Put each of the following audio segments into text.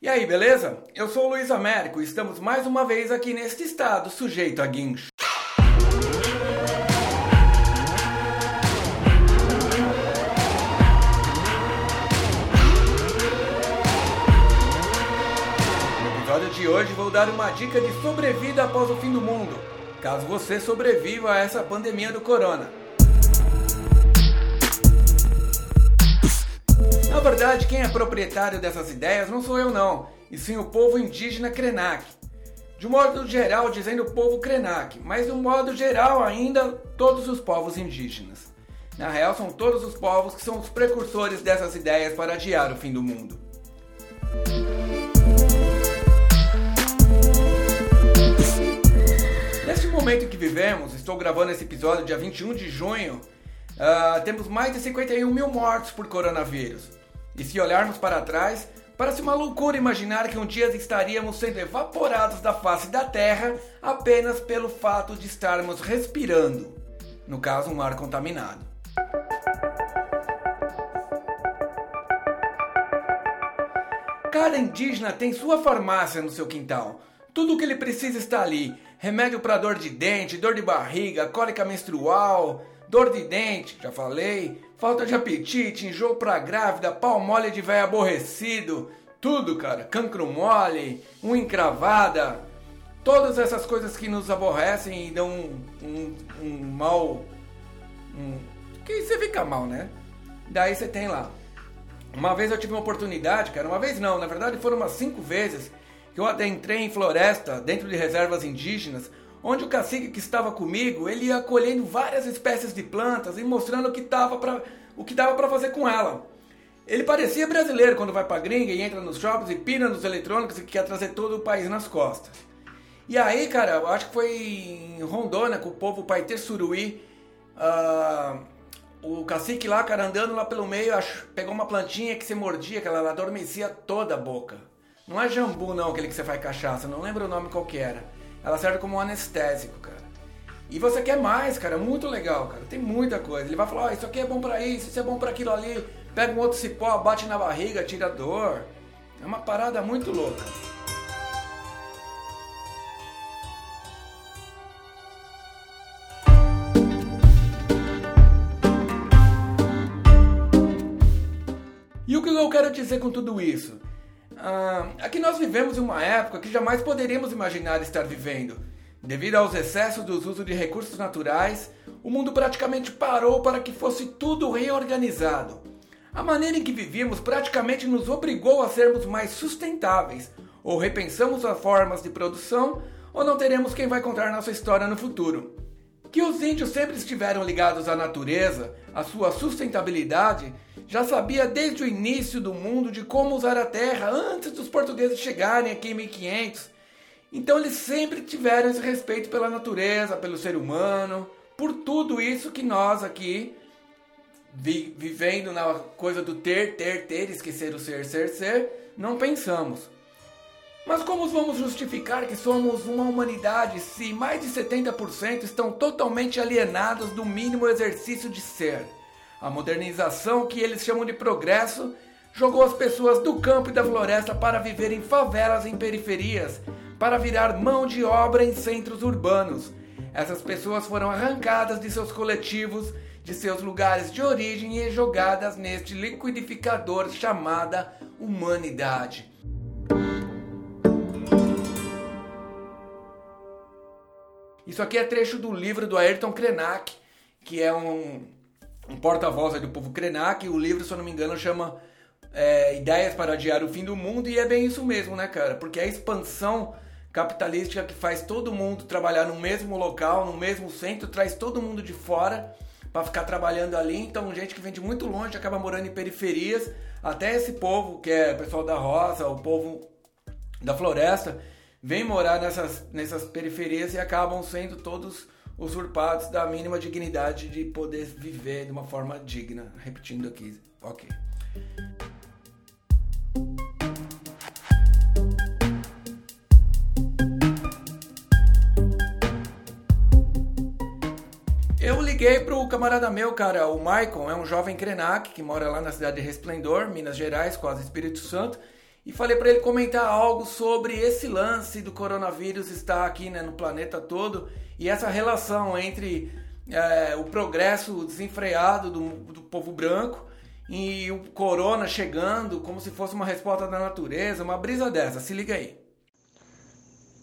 E aí, beleza? Eu sou o Luiz Américo e estamos mais uma vez aqui neste estado sujeito a guincho. No episódio de hoje vou dar uma dica de sobrevida após o fim do mundo, caso você sobreviva a essa pandemia do corona. Na verdade, quem é proprietário dessas ideias não sou eu não, e sim o povo indígena Krenak. De um modo geral, dizendo o povo Krenak, mas de um modo geral ainda todos os povos indígenas. Na real, são todos os povos que são os precursores dessas ideias para adiar o fim do mundo. Neste momento que vivemos, estou gravando esse episódio dia 21 de junho, uh, temos mais de 51 mil mortos por coronavírus. E se olharmos para trás, parece uma loucura imaginar que um dia estaríamos sendo evaporados da face da Terra apenas pelo fato de estarmos respirando no caso, um ar contaminado. Cada indígena tem sua farmácia no seu quintal. Tudo o que ele precisa está ali: remédio para dor de dente, dor de barriga, cólica menstrual, dor de dente, já falei, falta de apetite, enjoo pra grávida, pau mole de velho aborrecido, tudo, cara, cancro mole, unha encravada, todas essas coisas que nos aborrecem e dão um, um, um mal. Um, que você fica mal, né? Daí você tem lá. Uma vez eu tive uma oportunidade, cara, uma vez não, na verdade foram umas cinco vezes que eu adentrei em floresta, dentro de reservas indígenas, onde o cacique que estava comigo, ele ia colhendo várias espécies de plantas e mostrando o que, pra, dava para fazer com ela. Ele parecia brasileiro quando vai pra gringa e entra nos shoppings e pina nos eletrônicos e quer trazer todo o país nas costas. E aí, cara, eu acho que foi em Rondônia com o povo Paitê Suruí, uh, o cacique lá, cara, andando lá pelo meio, pegou uma plantinha que você mordia, que ela adormecia toda a boca. Não é jambu não, aquele que você faz cachaça, não lembro o nome qual que era. Ela serve como um anestésico, cara. E você quer mais, cara, muito legal, cara. Tem muita coisa. Ele vai falar, oh, isso aqui é bom para isso, isso é bom para aquilo ali. Pega um outro cipó, bate na barriga, tira dor. É uma parada muito louca. E o que eu quero dizer com tudo isso? Ah, aqui nós vivemos em uma época que jamais poderíamos imaginar estar vivendo. Devido aos excessos do uso de recursos naturais, o mundo praticamente parou para que fosse tudo reorganizado. A maneira em que vivíamos praticamente nos obrigou a sermos mais sustentáveis, ou repensamos as formas de produção, ou não teremos quem vai contar nossa história no futuro. Que os índios sempre estiveram ligados à natureza, à sua sustentabilidade, já sabia desde o início do mundo de como usar a terra antes dos portugueses chegarem aqui em 1500. Então eles sempre tiveram esse respeito pela natureza, pelo ser humano, por tudo isso que nós aqui, vi vivendo na coisa do ter, ter, ter, esquecer o ser, ser, ser, não pensamos. Mas como vamos justificar que somos uma humanidade se mais de 70% estão totalmente alienados do mínimo exercício de ser? A modernização, que eles chamam de progresso, jogou as pessoas do campo e da floresta para viver em favelas em periferias, para virar mão de obra em centros urbanos. Essas pessoas foram arrancadas de seus coletivos, de seus lugares de origem e jogadas neste liquidificador chamada humanidade. Isso aqui é trecho do livro do Ayrton Krenak, que é um, um porta-voz do povo Krenak. O livro, se eu não me engano, chama é, Ideias para Adiar o Fim do Mundo. E é bem isso mesmo, né, cara? Porque a expansão capitalística que faz todo mundo trabalhar no mesmo local, no mesmo centro, traz todo mundo de fora para ficar trabalhando ali. Então, gente que vem de muito longe acaba morando em periferias. Até esse povo, que é o pessoal da roça, o povo da floresta vêm morar nessas, nessas periferias e acabam sendo todos usurpados da mínima dignidade de poder viver de uma forma digna. Repetindo aqui, ok. Eu liguei pro camarada meu, cara, o Maicon, é um jovem Krenak que mora lá na cidade de Resplendor, Minas Gerais, quase Espírito Santo. E falei para ele comentar algo sobre esse lance do coronavírus estar aqui né, no planeta todo e essa relação entre é, o progresso desenfreado do, do povo branco e o corona chegando como se fosse uma resposta da natureza, uma brisa dessa. Se liga aí.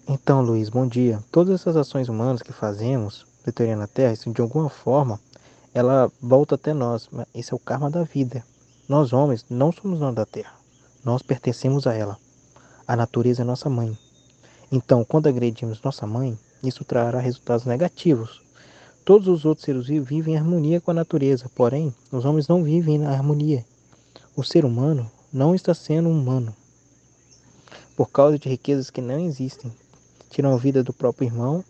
Então, Luiz, bom dia. Todas essas ações humanas que fazemos, deteriorando a Terra, isso de alguma forma, ela volta até nós. Esse é o karma da vida. Nós, homens, não somos donos da Terra. Nós pertencemos a ela. A natureza é nossa mãe. Então, quando agredimos nossa mãe, isso trará resultados negativos Todos os outros seres vivos vivem em harmonia com a natureza, porém, os homens não vivem na harmonia. O ser humano não está sendo humano por causa de riquezas que não existem. Tiram a vida do próprio irmão,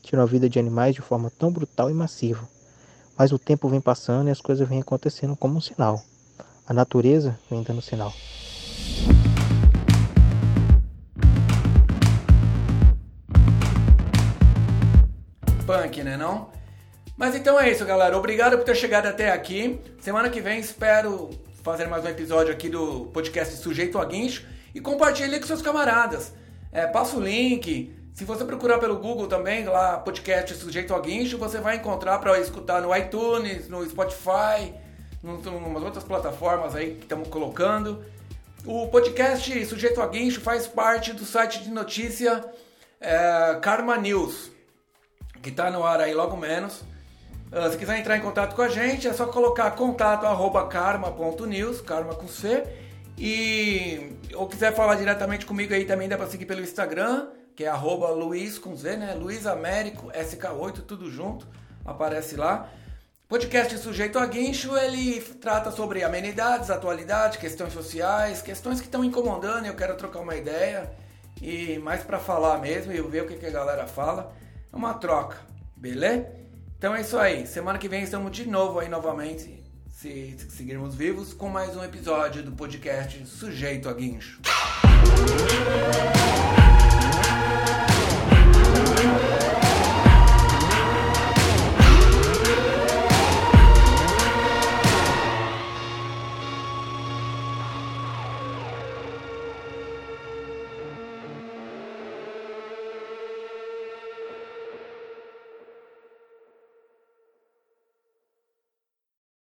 tiram a vida de animais de forma tão brutal e massiva. Mas o tempo vem passando e as coisas vêm acontecendo como um sinal. A natureza vem dando sinal. Punk, né não? Mas então é isso, galera. Obrigado por ter chegado até aqui. Semana que vem espero fazer mais um episódio aqui do podcast Sujeito a Guincho e compartilhe com seus camaradas. É, passa o link. Se você procurar pelo Google também, lá podcast Sujeito a Guincho, você vai encontrar para escutar no iTunes, no Spotify, em umas outras plataformas aí que estamos colocando. O podcast Sujeito a Guincho faz parte do site de notícia é, Karma News, que está no ar aí logo menos. Uh, se quiser entrar em contato com a gente, é só colocar contato arroba karma.news, karma com C. E ou quiser falar diretamente comigo aí também dá para seguir pelo Instagram, que é arroba Luiz com Z, né? Luiz Américo SK8, tudo junto, aparece lá. Podcast Sujeito a Guincho, ele trata sobre amenidades, atualidade, questões sociais, questões que estão incomodando eu quero trocar uma ideia. E mais para falar mesmo e ver o que, que a galera fala. É uma troca, beleza? Então é isso aí. Semana que vem estamos de novo aí novamente, se seguirmos vivos, com mais um episódio do podcast Sujeito a Guincho.